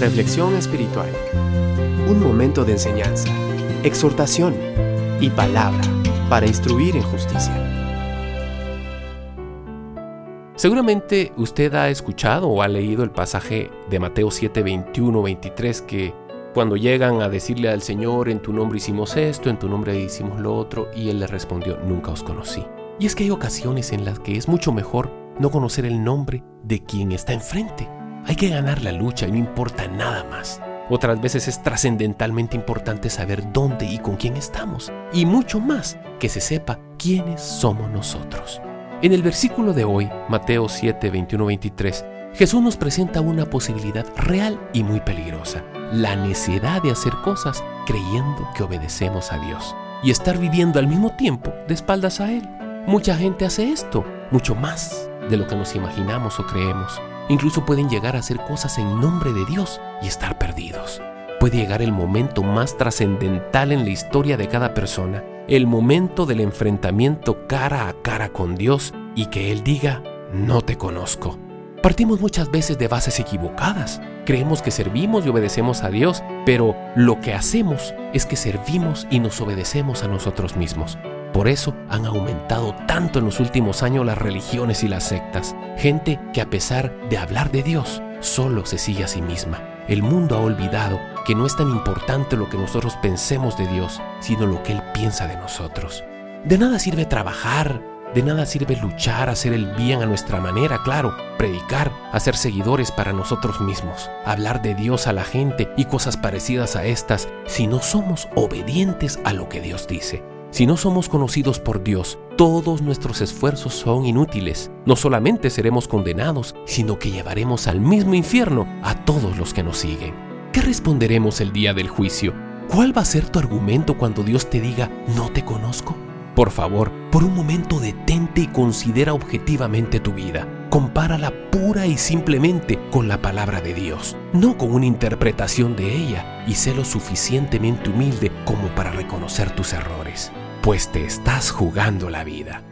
Reflexión espiritual. Un momento de enseñanza, exhortación y palabra para instruir en justicia. Seguramente usted ha escuchado o ha leído el pasaje de Mateo 7, 21, 23 que cuando llegan a decirle al Señor, en tu nombre hicimos esto, en tu nombre hicimos lo otro, y Él le respondió, nunca os conocí. Y es que hay ocasiones en las que es mucho mejor no conocer el nombre de quien está enfrente. Hay que ganar la lucha y no importa nada más. Otras veces es trascendentalmente importante saber dónde y con quién estamos. Y mucho más, que se sepa quiénes somos nosotros. En el versículo de hoy, Mateo 7, 21, 23, Jesús nos presenta una posibilidad real y muy peligrosa. La necesidad de hacer cosas creyendo que obedecemos a Dios. Y estar viviendo al mismo tiempo de espaldas a Él. Mucha gente hace esto, mucho más de lo que nos imaginamos o creemos. Incluso pueden llegar a hacer cosas en nombre de Dios y estar perdidos. Puede llegar el momento más trascendental en la historia de cada persona, el momento del enfrentamiento cara a cara con Dios y que Él diga, no te conozco. Partimos muchas veces de bases equivocadas. Creemos que servimos y obedecemos a Dios, pero lo que hacemos es que servimos y nos obedecemos a nosotros mismos. Por eso han aumentado tanto en los últimos años las religiones y las sectas. Gente que a pesar de hablar de Dios, solo se sigue a sí misma. El mundo ha olvidado que no es tan importante lo que nosotros pensemos de Dios, sino lo que Él piensa de nosotros. De nada sirve trabajar, de nada sirve luchar, hacer el bien a nuestra manera, claro, predicar, hacer seguidores para nosotros mismos, hablar de Dios a la gente y cosas parecidas a estas, si no somos obedientes a lo que Dios dice. Si no somos conocidos por Dios, todos nuestros esfuerzos son inútiles. No solamente seremos condenados, sino que llevaremos al mismo infierno a todos los que nos siguen. ¿Qué responderemos el día del juicio? ¿Cuál va a ser tu argumento cuando Dios te diga, no te conozco? Por favor, por un momento detente y considera objetivamente tu vida. Compárala pura y simplemente con la palabra de Dios, no con una interpretación de ella, y sé lo suficientemente humilde como para reconocer tus errores pues te estás jugando la vida.